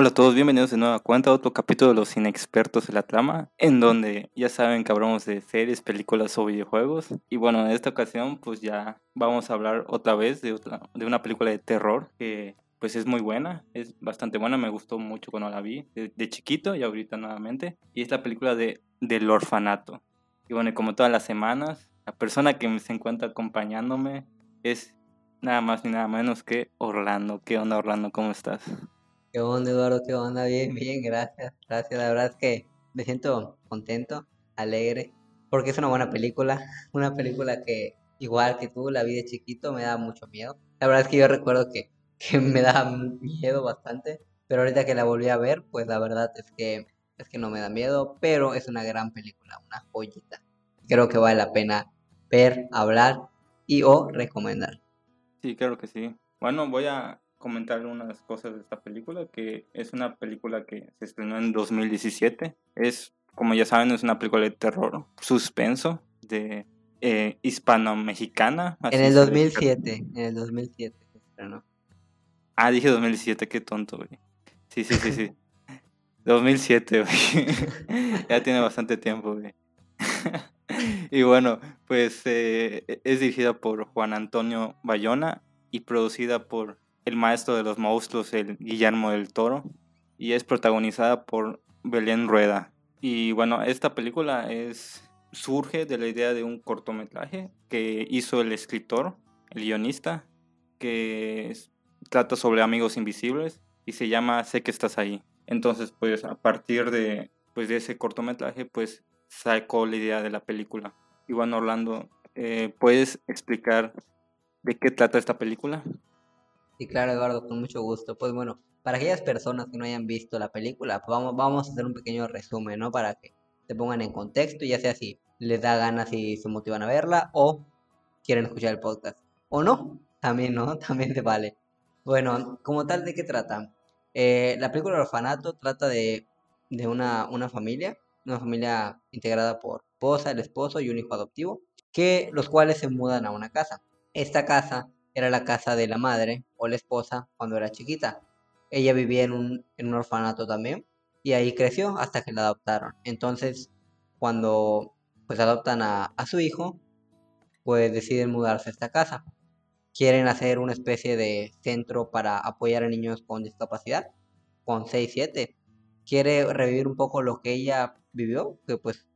Hola a todos, bienvenidos de nueva cuenta a otro capítulo de Los Inexpertos de la Trama, en donde ya saben que hablamos de series, películas o videojuegos. Y bueno, en esta ocasión pues ya vamos a hablar otra vez de, otra, de una película de terror que pues es muy buena, es bastante buena, me gustó mucho cuando la vi de, chiquito y ahorita nuevamente. Y es la película de Del Orfanato. Y bueno, como todas las semanas, la persona que se encuentra acompañándome es nada más ni nada menos que Orlando. ¿Qué onda Orlando? ¿Cómo estás? ¿Qué onda, Eduardo? ¿Qué onda? Bien, bien, gracias. Gracias. La verdad es que me siento contento, alegre, porque es una buena película. Una película que, igual que tú, la vi de chiquito, me da mucho miedo. La verdad es que yo recuerdo que, que me da miedo bastante, pero ahorita que la volví a ver, pues la verdad es que, es que no me da miedo, pero es una gran película, una joyita. Creo que vale la pena ver, hablar y o recomendar. Sí, claro que sí. Bueno, voy a comentar unas cosas de esta película, que es una película que se estrenó en 2017. Es, como ya saben, es una película de terror, suspenso, de eh, hispano-mexicana. En el 2007, en el 2007 se estrenó. Ah, dije 2007, qué tonto, güey. Sí, sí, sí, sí. 2007, güey. ya tiene bastante tiempo, güey. y bueno, pues eh, es dirigida por Juan Antonio Bayona y producida por el maestro de los monstruos, el Guillermo del Toro, y es protagonizada por Belén Rueda. Y bueno, esta película es surge de la idea de un cortometraje que hizo el escritor, el guionista, que trata sobre amigos invisibles y se llama Sé que estás ahí. Entonces, pues a partir de, pues, de ese cortometraje, pues sacó la idea de la película. Bueno, Orlando, eh, ¿puedes explicar de qué trata esta película? Sí, claro, Eduardo, con mucho gusto. Pues bueno, para aquellas personas que no hayan visto la película, pues vamos, vamos a hacer un pequeño resumen, ¿no? Para que se pongan en contexto, ya sea si les da ganas y se motivan a verla o quieren escuchar el podcast. O no, también, ¿no? También te vale. Bueno, como tal, ¿de qué trata? Eh, la película El Orfanato trata de, de una, una familia, una familia integrada por esposa, el esposo y un hijo adoptivo, que los cuales se mudan a una casa. Esta casa era la casa de la madre o la esposa cuando era chiquita. Ella vivía en un, en un orfanato también y ahí creció hasta que la adoptaron. Entonces, cuando pues adoptan a, a su hijo, pues deciden mudarse a esta casa. Quieren hacer una especie de centro para apoyar a niños con discapacidad, con 6, 7. Quiere revivir un poco lo que ella vivió, que pues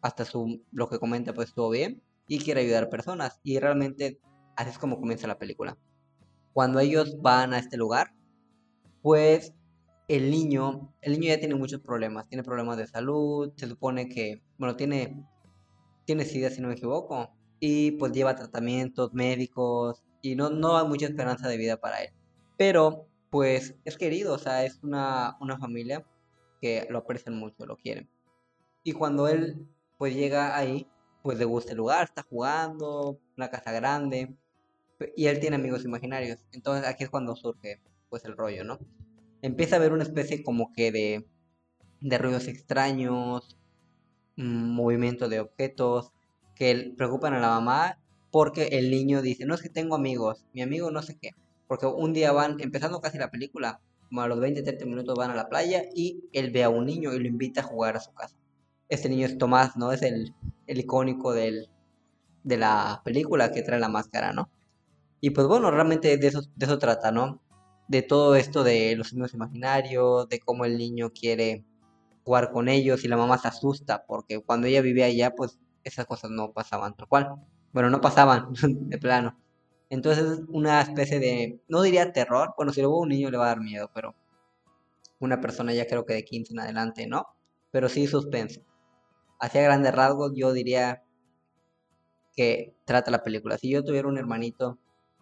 hasta su, lo que comenta pues estuvo bien, y quiere ayudar a personas. Y realmente Así es como comienza la película. Cuando ellos van a este lugar, pues el niño, el niño ya tiene muchos problemas, tiene problemas de salud, se supone que, bueno, tiene, tiene SIDA si no me equivoco, y pues lleva tratamientos médicos y no, no hay mucha esperanza de vida para él. Pero pues es querido, o sea, es una, una familia que lo aprecian mucho, lo quieren. Y cuando él pues llega ahí, pues le gusta el lugar, está jugando, una casa grande, y él tiene amigos imaginarios. Entonces aquí es cuando surge pues el rollo, ¿no? Empieza a haber una especie como que de, de ruidos extraños, mm, movimiento de objetos que preocupan a la mamá porque el niño dice, no es que tengo amigos, mi amigo no sé qué. Porque un día van, empezando casi la película, como a los 20, 30 minutos van a la playa y él ve a un niño y lo invita a jugar a su casa. Este niño es Tomás, ¿no? Es el, el icónico del, de la película que trae la máscara, ¿no? Y pues bueno, realmente de eso, de eso trata, ¿no? De todo esto de los signos imaginarios, de cómo el niño quiere jugar con ellos y la mamá se asusta porque cuando ella vivía allá, pues esas cosas no pasaban tal cual. Bueno, no pasaban de plano. Entonces, una especie de, no diría terror, bueno, si luego un niño le va a dar miedo, pero una persona ya creo que de 15 en adelante, ¿no? Pero sí suspenso. Hacia grandes rasgos, yo diría que trata la película. Si yo tuviera un hermanito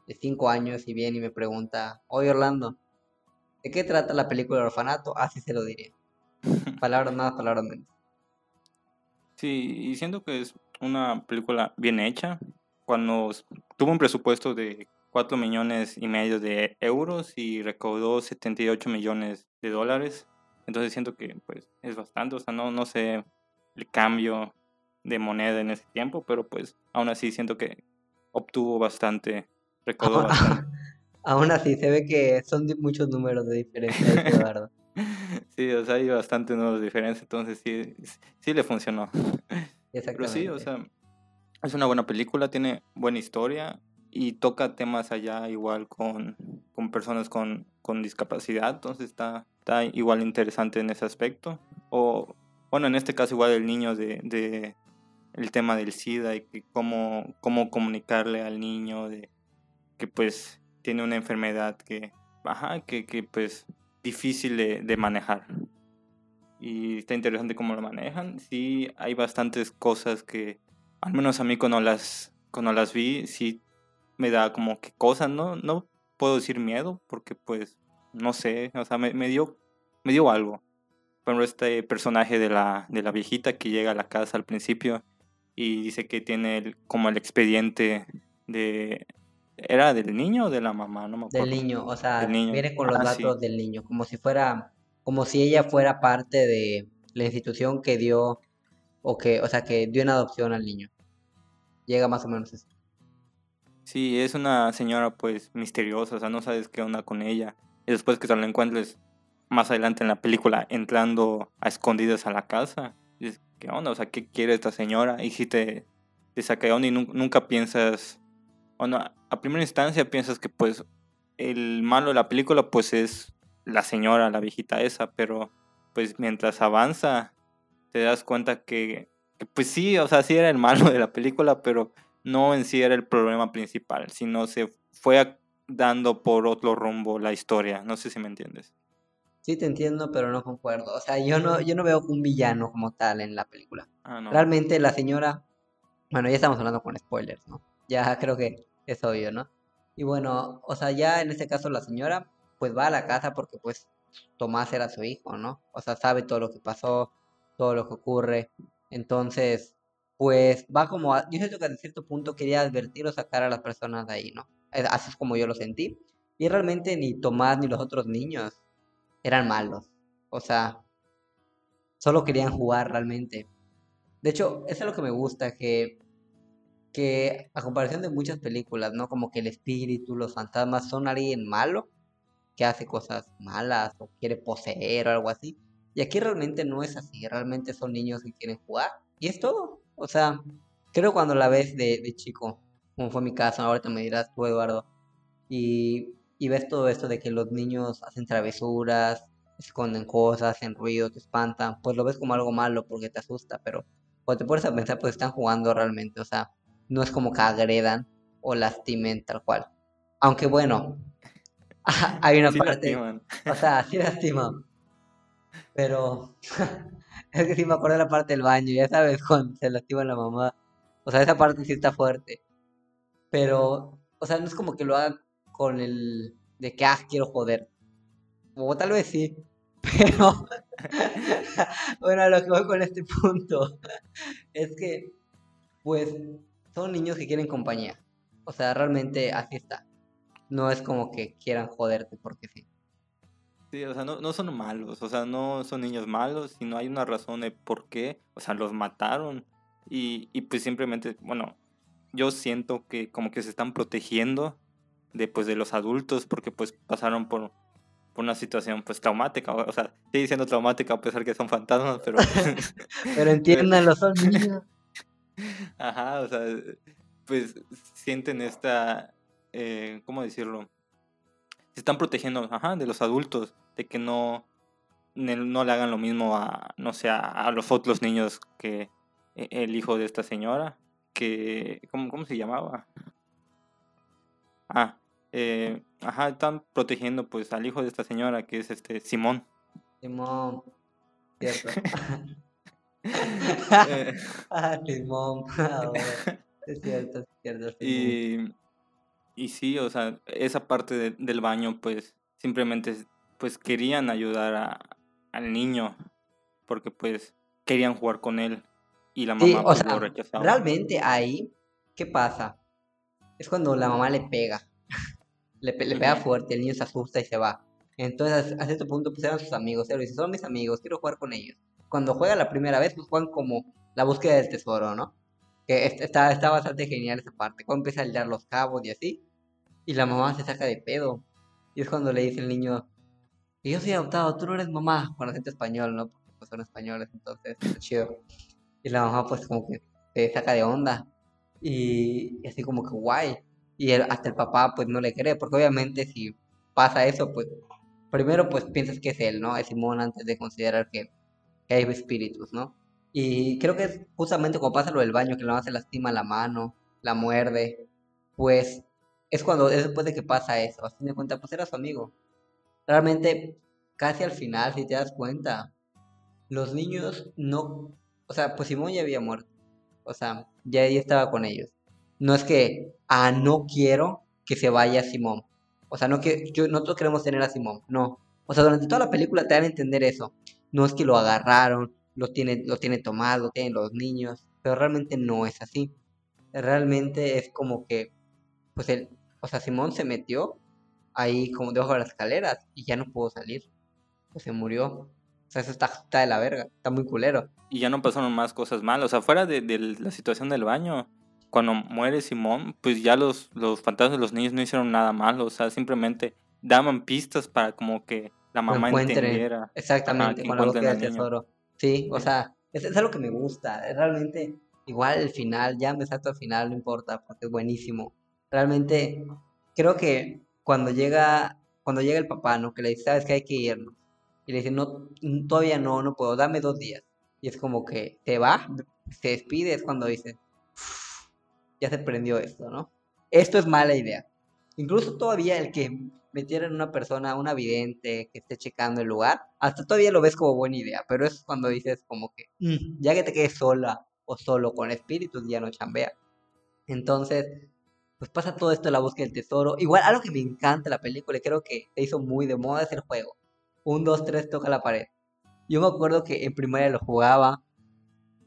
de 5 años y viene y me pregunta, oye Orlando, ¿de qué trata la película de orfanato? Así se lo diría. palabras más, palabras menos. Sí, y siento que es una película bien hecha. Cuando tuvo un presupuesto de 4 millones y medio de euros y recaudó 78 millones de dólares. Entonces siento que pues es bastante, o sea, no, no sé el cambio de moneda en ese tiempo, pero pues aún así siento que obtuvo bastante Aún así, se ve que son muchos números de diferencia, Eduardo. sí, o sea, hay bastante nuevas diferencias, entonces sí, sí le funcionó. Exactamente. Pero sí, o sea, es una buena película, tiene buena historia y toca temas allá igual con, con personas con, con discapacidad, entonces está, está igual interesante en ese aspecto. O, bueno, en este caso igual el niño de, de el tema del SIDA y que cómo, cómo comunicarle al niño de que pues tiene una enfermedad que, ajá, que, que pues difícil de, de manejar. Y está interesante cómo lo manejan. Sí, hay bastantes cosas que, al menos a mí cuando las, cuando las vi, sí me da como que cosas, ¿no? No puedo decir miedo, porque pues, no sé, o sea, me, me dio, me dio algo. Ejemplo, este personaje de la, de la viejita que llega a la casa al principio y dice que tiene el- como el expediente de... ¿Era del niño o de la mamá? No me acuerdo. Del niño, o sea, niño. viene con los Ah, sí. datos del niño, como si fuera, como si ella fuera parte de la institución que dio, o que, o sea, que dio en adopción al niño. Llega más o menos eso. Sí, es una señora pues misteriosa, o sea, no sabes qué onda con ella. Y después que te lo encuentres más adelante en la película entrando a escondidas a la casa, dices, ¿qué onda? O sea, ¿qué quiere esta señora? Y si te, te saca onda y nun- nunca piensas, bueno, a primera instancia piensas que pues el malo de la película pues es la señora, la viejita esa, pero pues mientras avanza te das cuenta que, que, pues sí, o sea, sí era el malo de la película, pero no en sí era el problema principal, sino se fue dando por otro rumbo la historia. No sé si me entiendes. Sí te entiendo, pero no concuerdo. O sea, yo no, yo no veo un villano como tal en la película. Ah, no. Realmente la señora, bueno, ya estamos hablando con spoilers, ¿no? Ya creo que es obvio, ¿no? Y bueno, o sea, ya en este caso la señora, pues va a la casa porque pues Tomás era su hijo, ¿no? O sea, sabe todo lo que pasó, todo lo que ocurre. Entonces, pues va como, a- yo siento que a cierto punto quería advertir o sacar a las personas de ahí, ¿no? Es- Así es como yo lo sentí. Y realmente ni Tomás ni los otros niños eran malos. O sea, solo querían jugar realmente. De hecho, eso es lo que me gusta, que, que a comparación de muchas películas, ¿no? Como que el espíritu, los fantasmas son alguien malo que hace cosas malas o quiere poseer o algo así. Y aquí realmente no es así, realmente son niños que quieren jugar. Y es todo. O sea, creo cuando la ves de, chico, como fue mi caso, ahorita me dirás tú, Eduardo, y, y ves todo esto de que los niños hacen travesuras, esconden cosas, hacen ruido, te espantan, pues lo ves como algo malo porque te asusta, pero cuando te pones a pensar, pues están jugando realmente, o sea, no es como que agredan o lastimen tal cual. Aunque bueno, hay una Sí parte, lastiman. o sea, sí lastiman, pero es que sí me acuerdo de la parte del baño, ya sabes, cuando se lastima la mamá, o sea, esa parte sí está fuerte, pero, o sea, no es como que lo hagan con el de que, ah, quiero joder, o tal vez sí, pero, bueno, lo que voy con este punto es que, pues, son niños que quieren compañía, o sea, realmente así está, no es como que quieran joderte porque sí. Sí, o sea, no, no son malos, o sea, no son niños malos, sino hay una razón de por qué, o sea, los mataron y, y pues simplemente, bueno, yo siento que como que se están protegiendo de, pues, de los adultos porque pues pasaron por, por una situación pues traumática, o sea, sigue siendo traumática a pesar que son fantasmas, pero... Pero entiéndanlo, son niños. Ajá, o sea, pues sienten esta, eh, ¿cómo decirlo? Se están protegiendo, ajá, de los adultos, de que no, no le hagan lo mismo a, no sé, a, a los otros niños que e- el hijo de esta señora, que, ¿cómo, cómo se llamaba? Ah, eh, ajá, están protegiendo pues al hijo de esta señora, que es este Simón. Simón, cierto. Eh, Ah, Simón, ah, bueno, es cierto, es cierto, Simón. Y, y sí, o sea, esa parte de- del baño, pues simplemente pues querían ayudar a, al niño, porque pues querían jugar con él y la Sí, mamá o pues sea, rechazaba. realmente ahí, ¿qué pasa? Es cuando la mamá le pega, le, le pega fuerte, el niño se asusta y se va. Entonces, a cierto punto, pues eran sus amigos, él dice, son mis amigos, quiero jugar con ellos. Cuando juega la primera vez, pues juegan como la búsqueda del tesoro, ¿no? Que es- está, está bastante genial esa parte, cuando empieza a hilar los cabos y así, y la mamá se saca de pedo. Y es cuando le dice el niño, yo soy adoptado, tú no eres mamá, con acento español, ¿no? Porque pues son españoles, entonces, chido. Y la mamá pues como que se saca de onda. Y, y así como que guay. Y el- hasta el papá pues no le cree, porque obviamente si pasa eso, pues primero pues piensas que es él, ¿no? Es Simón antes de considerar que, que hay espíritus, ¿no? Y creo que es justamente cuando pasa lo del baño, que la mamá se lastima la mano, la muerde, pues es cuando, es después de que pasa eso, a fin de cuentas, pues era su amigo. Realmente, casi al final, si te das cuenta, los niños no, o sea, pues Simón ya había muerto, o sea, ya, ya estaba con ellos. No es que, ah, no quiero que se vaya Simón. O sea, no que yo, nosotros queremos tener a Simón, no. O sea, durante toda la película te dan a entender eso. No es que lo agarraron, lo tiene, lo tiene tomado, lo tienen los niños, pero realmente no es así. Realmente es como que, pues él, o sea, Simón se metió ahí como debajo de las escaleras y ya no pudo salir. Pues se murió. O sea, eso está, está de la verga, está muy culero. Y ya no pasaron más cosas malas. O sea, fuera de, de la situación del baño, cuando muere Simón, pues ya los, los fantasmas de los niños no hicieron nada malo. O sea, simplemente daban pistas para como que la mamá entendiera. Exactamente, con la búsqueda del tesoro. Sí, o sea, es, es algo que me gusta. es Realmente, igual el final, ya me salto al final, no importa, porque es buenísimo. Realmente, creo que cuando llega, cuando llega el papá, ¿no? Que le dice, sabes que hay que irnos. Y le dice, no, todavía no, no puedo, dame dos días. Y es como que se va, se despide, es cuando dice, ya se prendió esto, ¿no? Esto es mala idea. Incluso todavía el que metieran una persona, una vidente que esté checando el lugar, hasta todavía lo ves como buena idea, pero es cuando dices como que, "Mm, ya que te quedes sola o solo con espíritus, ya no chambea. Entonces, pues pasa todo esto de la búsqueda del tesoro. Igual, algo que me encanta la película y creo que se hizo muy de moda es el juego. Un, dos, tres, toca la pared. Yo me acuerdo que en primaria lo jugaba.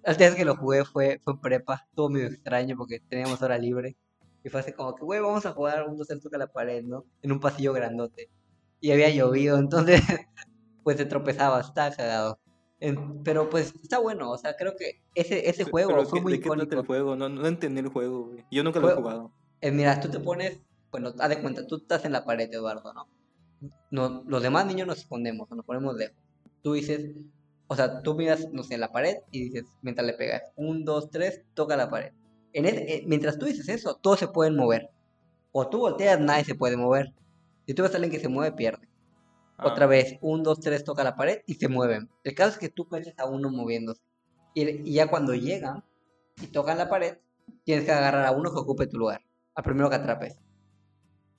La última vez que lo jugué fue, fue en prepa. Estuvo medio extraño porque teníamos hora libre. Y fue así como que, güey, vamos a jugar un, dos, tres, toca la pared, ¿no? En un pasillo grandote. Y había llovido, entonces, pues se tropezaba, estaba cagado. En- pero pues está bueno, o sea, creo que ese, ese juego pero fue ¿qué- muy ¿de qué icónico. el juego? No, no entendí el juego, güey. Yo nunca lo he jugado. Eh, mira, tú te pones, bueno, haz de cuenta, tú estás en la pared, Eduardo, ¿no? No, los demás niños nos escondemos, nos ponemos lejos. Tú dices, o sea, tú miras, no sé, la pared y dices, mientras le pegas, un, dos, tres, toca la pared. En ese- eh, mientras tú dices eso, todos se pueden mover. O tú volteas, nadie se puede mover. Si tú ves a alguien que se mueve, pierde. Otra Ah, vez, un, dos, tres, toca la pared y se mueven. El caso es que tú caches a uno moviéndose. Y, y ya cuando llegan y tocan la pared, tienes que agarrar a uno que ocupe tu lugar. Al primero que atrapes.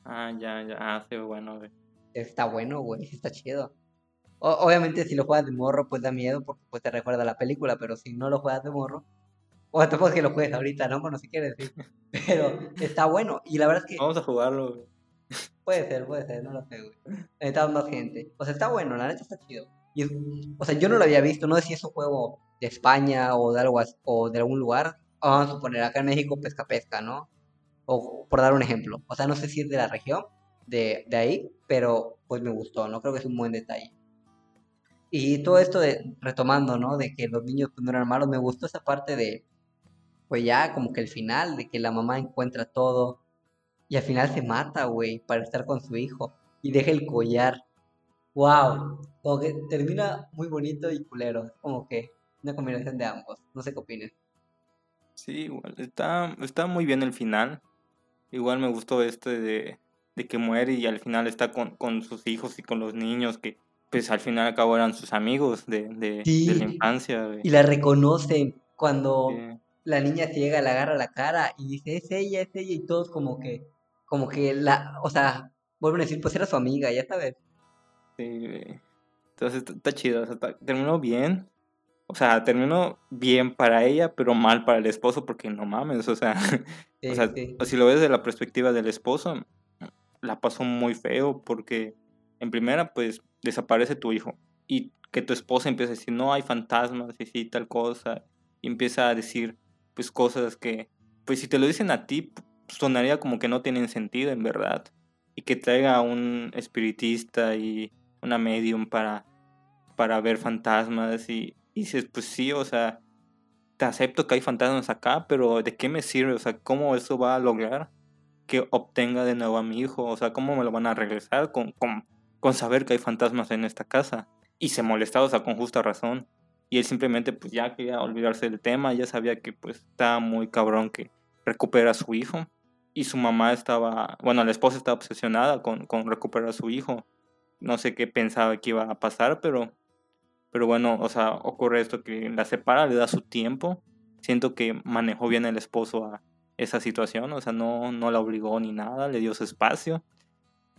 Ah, ya, ya. Ah, sí, bueno, güey. Está bueno, güey, está chido. O- obviamente si lo juegas de morro, pues da miedo porque pues te recuerda la película, pero si no lo juegas de morro, o tampoco es que lo juegues ahorita, ¿no? Bueno, si quieres, sí. Pero está bueno. Y la verdad es que Vamos a jugarlo, güey. puede ser, puede ser, no lo sé, güey. Necesitamos más gente. O sea, está bueno, la neta está chido. Y es- o sea, yo no lo había visto, no sé si es un juego de España o de algo o de algún lugar. Vamos a suponer, acá en México pesca pesca, ¿no? O por dar un ejemplo. O sea, no sé si es de la región, de, de ahí, pero pues me gustó, ¿no? Creo que es un buen detalle. Y todo esto de, retomando, ¿no? De que los niños pues, no eran malos, me gustó esa parte de, pues ya como que el final, de que la mamá encuentra todo y al final se mata, güey, para estar con su hijo y deja el collar. ¡Wow! Como que termina muy bonito y culero. Como que una combinación de ambos. No sé qué opines. Sí, igual. Está, está muy bien el final. Igual me gustó este de, de que muere y al final está con, con sus hijos y con los niños que pues al final al cabo eran sus amigos de, de, de la infancia, güey. y la reconocen cuando Sí. La niña ciega le agarra la cara y dice, es ella, es ella, y todos como que, como que la, o sea, vuelven a decir, pues era su amiga, ya sabes. Sí. Entonces está, chido, o sea, terminó bien. O sea, terminó bien para ella, pero mal para el esposo, porque no mames, o sea, Sí, o sea, sí. si lo ves de la perspectiva del esposo, la pasó muy feo, porque en primera, pues, desaparece tu hijo, y que tu esposa empieza a decir, no hay fantasmas, y sí, tal cosa, y empieza a decir, pues, cosas que, pues, si te lo dicen a ti, sonaría como que no tienen sentido, en verdad, y que traiga un espiritista y una medium para, para ver fantasmas y, y dices, pues sí, o sea, te acepto que hay fantasmas acá, pero ¿de qué me sirve? O sea, ¿cómo eso va a lograr que obtenga de nuevo a mi hijo? O sea, ¿cómo me lo van a regresar? Con, con, con saber que hay fantasmas en esta casa. Y se molestaba, o sea, con justa razón. Y él simplemente pues ya quería olvidarse del tema, ya sabía que pues estaba muy cabrón que recupera a su hijo. Y su mamá estaba, bueno, la esposa estaba obsesionada con, con recuperar a su hijo. No sé qué pensaba que iba a pasar, pero, pero bueno, o sea, ocurre esto que la separa, le da su tiempo. Siento que manejó bien el esposo a esa situación, o sea, no, no la obligó ni nada, le dio su espacio.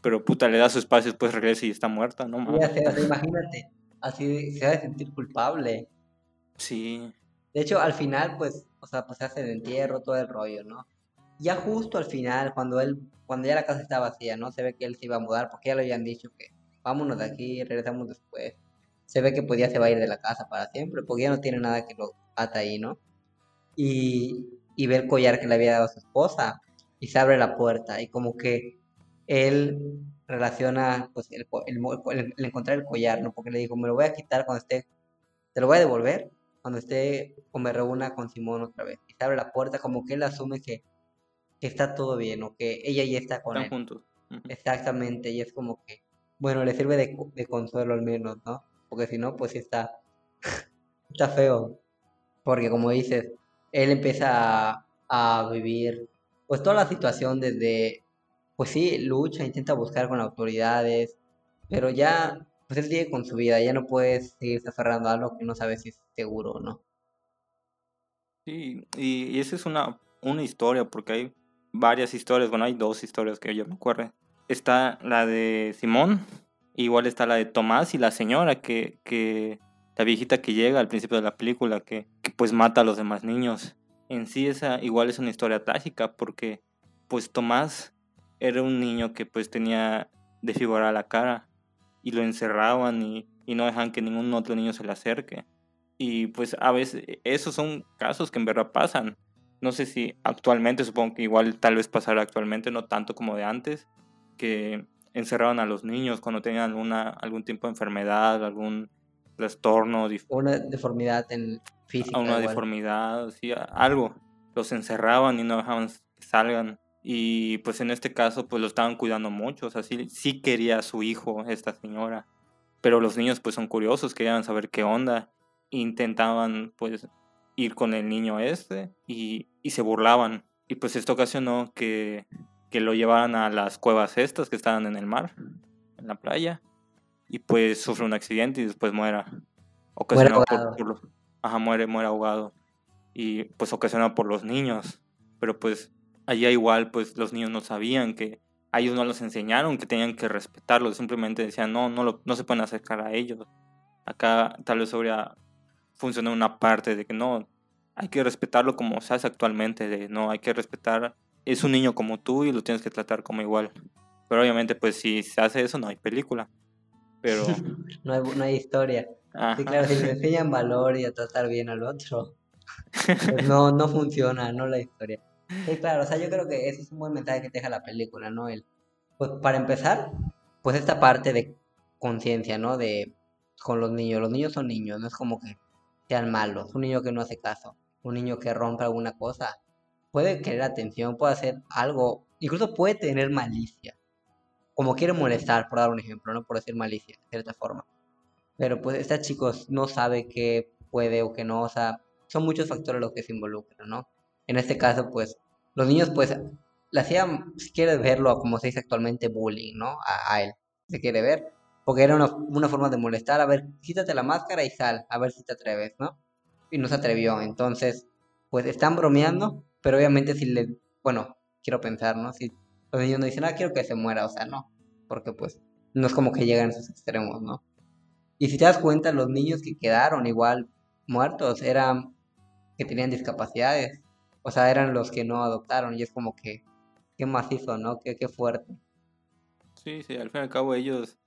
Pero puta, le da su espacio, después regresa y está muerta, ¿no? imagínate, así se va a sentir culpable. Sí. De hecho, al final, pues, o sea, pues se hace el entierro, todo el rollo, ¿no? Ya justo al final, cuando él, cuando ya la casa está vacía, ¿no? Se ve que él se iba a mudar, porque ya le habían dicho que vámonos de aquí, regresamos después. Se ve que pues ya se va a ir de la casa para siempre, porque ya no tiene nada que lo ata ahí, ¿no? Y, y ve el collar que le había dado a su esposa, y se abre la puerta, y como que él relaciona pues el, el, encontrar el collar, ¿no? Porque le dijo, me lo voy a quitar cuando esté, te lo voy a devolver cuando esté o me reúna con Simón otra vez. Y se abre la puerta como que él asume que, que está todo bien o que ella ya está con Están él. juntos. Exactamente, y es como que, bueno, le sirve de, de consuelo al menos, ¿no? Porque si no, pues sí está, está feo. Porque como dices, él empieza a, a vivir pues toda la situación desde pues sí, lucha, intenta buscar con autoridades, pero ya, pues él sigue con su vida, ya no puedes seguir aferrando a algo que no sabes si es seguro o no. Sí, y, esa es una, una historia, porque hay varias historias, bueno, hay dos historias que yo me acuerdo. Está la de Simón, igual está la de Tomás y la señora, que, que la viejita que llega al principio de la película, que, que pues mata a los demás niños. En sí esa igual es una historia trágica, porque pues Tomás era un niño que pues tenía desfigurada la cara y lo encerraban y, no dejan que ningún otro niño se le acerque. Y pues a veces esos son casos que en verdad pasan. No sé si actualmente, supongo que igual tal vez pasará actualmente, no tanto como de antes, que encerraban a los niños cuando tenían alguna, algún tipo de enfermedad, algún trastorno. Una deformidad en física. Una deformidad, sí, algo. Los encerraban y no dejaban que salgan. Y pues en este caso pues lo estaban cuidando mucho, o sea, sí, quería a su hijo esta señora, pero los niños pues son curiosos, querían saber qué onda, intentaban pues ir con el niño este y, se burlaban. Y pues esto ocasionó que, que lo llevaran a las cuevas estas que estaban en el mar, en la playa, y pues sufre un accidente y después muera. Ocasionado por, ajá, muere, muere ahogado. Y pues ocasionado por los niños. Pero pues allá igual pues los niños no sabían que a ellos no los enseñaron que tenían que respetarlos, simplemente decían no, no, no se pueden acercar a ellos. Acá tal vez habría funcionado una parte de que no, hay que respetarlo como se hace actualmente, de no, hay que respetar, es un niño como tú y lo tienes que tratar como igual. Pero obviamente pues si se hace eso no hay película. Pero... no, hay, no hay historia. Sí, claro, si le enseñan valor y a tratar bien al otro, pues no, no funciona, no la historia. Sí, claro, o sea, yo creo que ese es un buen mensaje que deja la película, ¿no? El, pues para empezar, pues esta parte de conciencia, ¿no? De con los niños, los niños son niños, no es como que sean malos, un niño que no hace caso, un niño que rompe alguna cosa, puede querer atención, puede hacer algo, incluso puede tener malicia, como quiere molestar, por dar un ejemplo, ¿no? Por decir malicia, de cierta forma. Pero pues estos chicos no sabe qué puede o qué no, o sea, son muchos factores los que se involucran, ¿no? En este caso, pues, los niños, pues, le hacían, si quieres verlo, como se dice actualmente, bullying, ¿no? A, él, se quiere ver. Porque era una, forma de molestar, a ver, quítate la máscara y sal, a ver si te atreves, ¿no? Y no se atrevió, entonces, pues, están bromeando, pero obviamente si le, bueno, quiero pensar, ¿no? Si los niños no dicen, ah, quiero que se muera, o sea, no, porque pues, no es como que llegan a esos extremos, ¿no? Y si te das cuenta, los niños que quedaron igual muertos eran que tenían discapacidades o sea, eran los que no adoptaron y es como que, qué macizo, ¿no? Qué, qué fuerte. Sí, sí, al fin y al cabo ellos,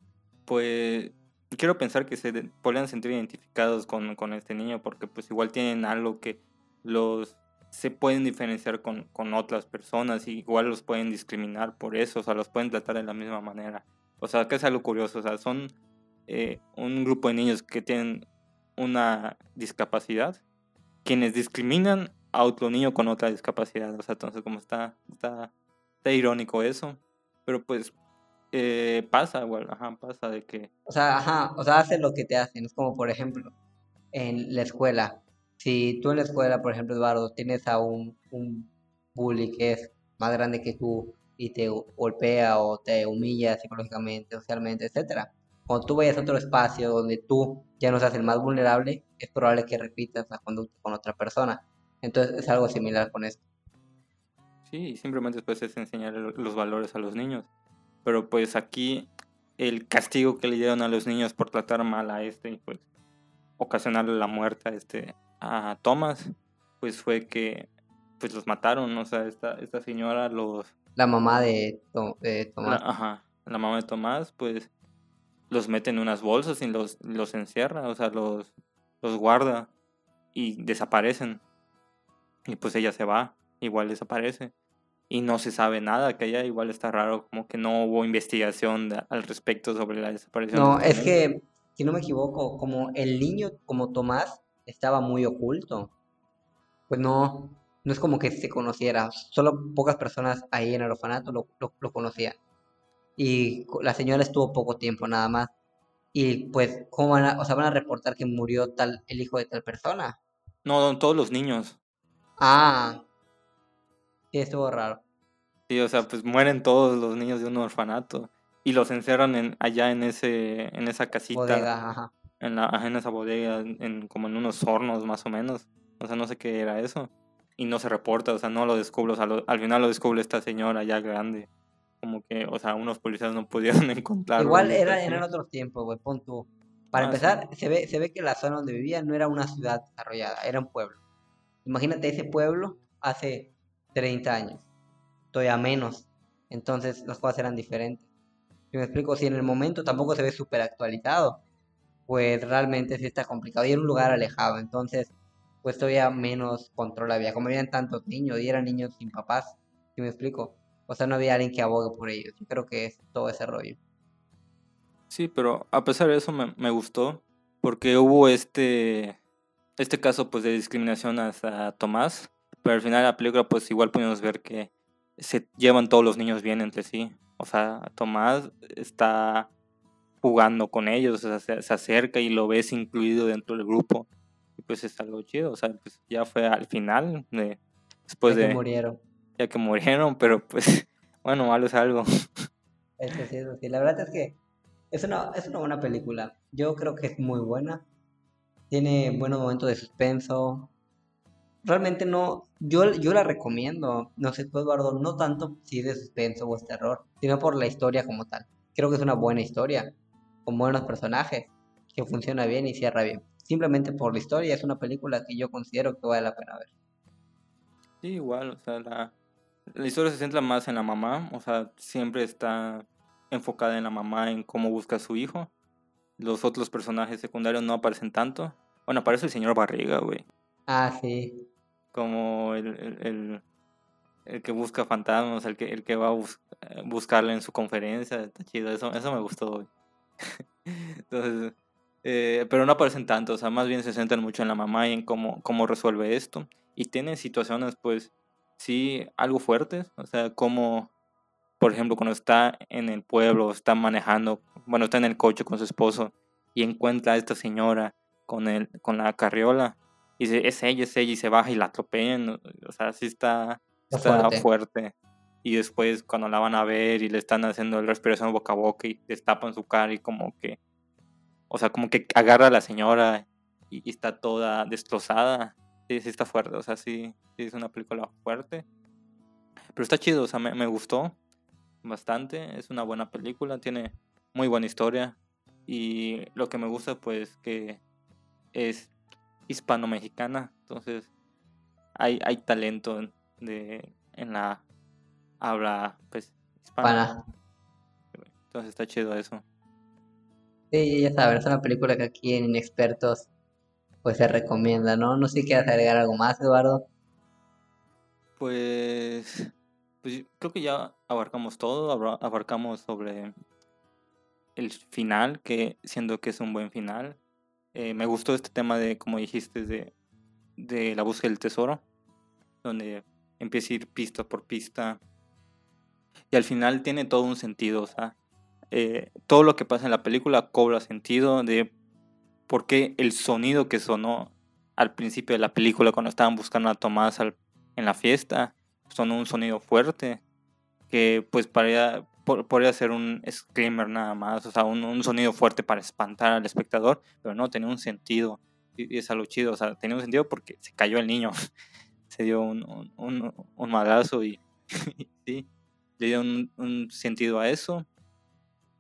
pues, quiero pensar que se podrían sentir identificados con, con este niño porque pues igual tienen algo que los se pueden diferenciar con, con, otras personas y igual los pueden discriminar por eso, o sea, los pueden tratar de la misma manera. O sea, que es algo curioso, o sea, son eh, un grupo de niños que tienen una discapacidad, quienes discriminan a otro niño con otra discapacidad. O sea, entonces como está, está, está irónico eso. Pero pues Eh, pasa, igual, ajá, pasa de que... O sea, ajá, o sea, hace lo que te hacen. Es como, por ejemplo, en la escuela. Si tú en la escuela, por ejemplo, Eduardo, tienes a un, un bully que es más grande que tú y te golpea o te humilla psicológicamente, socialmente, etcétera. Cuando tú vayas a otro espacio donde tú ya no seas el más vulnerable, es probable que repitas la conducta con otra persona. Entonces es algo similar con esto. Sí, simplemente después es enseñar los valores a los niños. Pero pues aquí el castigo que le dieron a los niños por tratar mal a este y pues ocasionarle la muerte a este a Thomas, pues fue que pues los mataron, o sea, esta, esta señora los... La mamá de, Tomás. La, ajá, la mamá de Tomás, pues los mete en unas bolsas y los, los encierra, o sea, los, los guarda y desaparecen. Y pues ella se va, igual desaparece. Y no se sabe nada, que ella igual está raro, como que no hubo investigación al respecto sobre la desaparición. No, es que, si no me equivoco, como el niño, como Tomás, estaba muy oculto, pues no, no es como que se conociera, solo pocas personas ahí en el orfanato lo, lo, conocían. Y la señora estuvo poco tiempo nada más. Y pues, ¿cómo van a, o sea, van a reportar que murió tal, el hijo de tal persona? No, todos los niños. Ah, sí, estuvo raro. Sí, o sea, pues mueren todos los niños de un orfanato y los encerran en, allá en ese en esa casita. Bodega, ajá. En, la, en esa bodega, en, como en unos hornos más o menos. O sea, no sé qué era eso y no se reporta, o sea, no lo descubre, o sea, al final lo descubre esta señora ya grande. Como que, o sea, unos policías no pudieron encontrarlo. Igual era, en otros tiempos, güey, pon tú. Para ah, empezar, se, ve, se ve que la zona donde vivía no era una ciudad desarrollada, era un pueblo. Imagínate ese pueblo hace 30 años, todavía menos. Entonces las cosas eran diferentes. Si me explico, si en el momento tampoco se ve súper actualizado, pues realmente sí está complicado. Y era un lugar alejado, entonces pues todavía menos control había. Como habían tantos niños y eran niños sin papás, si me explico. O sea, no había alguien que abogue por ellos. Yo creo que es todo ese rollo. Sí, pero a pesar de eso me, me gustó porque hubo este este caso pues de discriminación hacia Tomás, pero al final de la película pues igual pudimos ver que se llevan todos los niños bien entre sí. O sea, Tomás está jugando con ellos, o sea, se, se acerca y lo ves incluido dentro del grupo pues es algo chido, o sea, pues ya fue al final, de, después ya de... Que murieron. Ya que murieron, pero pues, bueno, malo es algo. Eso sí, eso sí. La verdad es que es una, es una buena película. Yo creo que es muy buena. Tiene buenos momentos de suspenso. Realmente no, yo, yo la recomiendo. No sé tú, Eduardo, no tanto si es de suspenso o es terror, sino por la historia como tal. Creo que es una buena historia, con buenos personajes, que funciona bien y cierra bien simplemente por la historia, es una película que yo considero que vale la pena ver. Sí, igual, o sea, la, la historia se centra más en la mamá, o sea, siempre está enfocada en la mamá, en cómo busca a su hijo. Los otros personajes secundarios no aparecen tanto. Bueno, aparece el señor Barriga, güey. Ah, sí. Como el, el, el, que busca fantasmas, el que, el que va a buscarle en su conferencia. Está chido, eso, eso me gustó, güey. Entonces, eh, pero no aparecen tanto, o sea, más bien se centran mucho en la mamá y en cómo, cómo resuelve esto. Y tiene situaciones, pues, sí, algo fuertes, o sea, como, por ejemplo, cuando está en el pueblo, está manejando, bueno, está en el coche con su esposo y encuentra a esta señora con, el, con la carriola y dice, es ella, es ella, y se baja y la atropellan, o sea, sí está, está fuerte. Y después cuando la van a ver y le están haciendo la respiración boca a boca y destapan su cara y como que o sea, como que agarra a la señora y, está toda destrozada. Sí, sí está fuerte, o sea, sí, sí es una película fuerte. Pero está chido, o sea, me, me gustó bastante. Es una buena película, tiene muy buena historia. Y lo que me gusta, pues, que es hispano-mexicana. Entonces, hay, hay talento de, en la habla, pues, hispana. Entonces, está chido eso. Sí, ya sabes, es una película que aquí en Inexpertos pues se recomienda, ¿no? No sé si quieres agregar algo más, Eduardo. Pues, pues creo que ya abarcamos todo, abarcamos sobre el final, que siendo que es un buen final. Eh, me gustó este tema de, como dijiste, de, de la búsqueda del tesoro, donde empieza a ir pista por pista. Y al final tiene todo un sentido, o sea, eh, todo lo que pasa en la película cobra sentido de por qué el sonido que sonó al principio de la película cuando estaban buscando a Tomás en la fiesta sonó un sonido fuerte que pues podría, podría ser un screamer nada más, o sea, un, sonido fuerte para espantar al espectador, pero no, tenía un sentido y, es algo chido, o sea, tenía un sentido porque se cayó el niño, se dio un, un, un malazo y, sí, le dio un, sentido a eso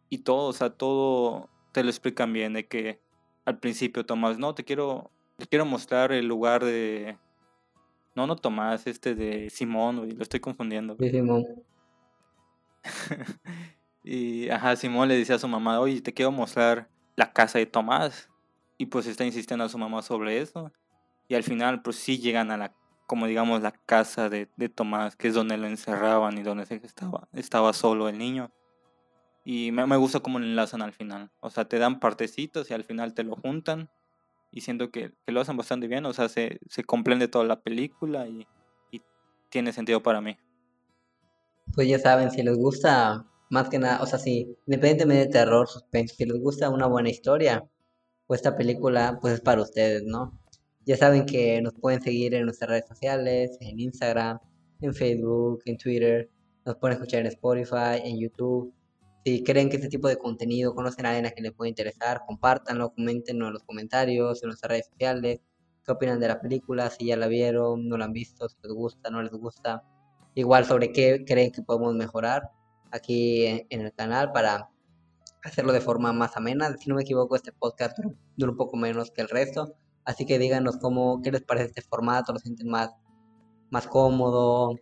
y todo, o sea, todo te lo explican bien de que al principio Tomás, no, te quiero, te quiero mostrar el lugar de... No, no Tomás, este de Simón, lo estoy confundiendo. Sí, Simón. y, ajá, Simón le dice a su mamá, oye, te quiero mostrar la casa de Tomás. Y pues está insistiendo a su mamá sobre eso. Y al final, pues sí llegan a la, como digamos, la casa de, de Tomás, que es donde lo encerraban y donde estaba, estaba solo el niño. Y me, me gusta cómo lo enlazan al final. O sea, te dan partecitos y al final te lo juntan. Y siento que, que lo hacen bastante bien. O sea, se, se comprende toda la película y, y tiene sentido para mí. Pues ya saben, si les gusta, más que nada, o sea, si independientemente de terror, suspense, si les gusta una buena historia, pues esta película pues es para ustedes, ¿no? Ya saben que nos pueden seguir en nuestras redes sociales, en Instagram, en Facebook, en Twitter, nos pueden escuchar en Spotify, en YouTube. Si creen que este tipo de contenido conocen a alguien a quien le puede interesar, compártanlo, coméntenlo en los comentarios, en nuestras redes sociales. ¿Qué opinan de la película? Si ya la vieron, no la han visto, si les gusta, no les gusta. Igual sobre qué creen que podemos mejorar aquí en, el canal para hacerlo de forma más amena. Si no me equivoco, este podcast dura, un poco menos que el resto. Así que díganos cómo, qué les parece este formato, lo sienten más, más cómodo,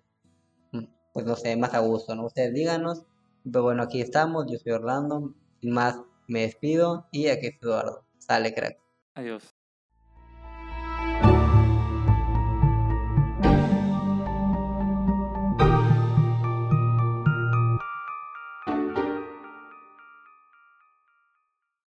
mm, pues no sé, más a gusto, ¿no? Ustedes díganos. Pero bueno, aquí estamos, yo soy Orlando. Sin más, me despido y aquí es Eduardo. Sale, crack. Adiós.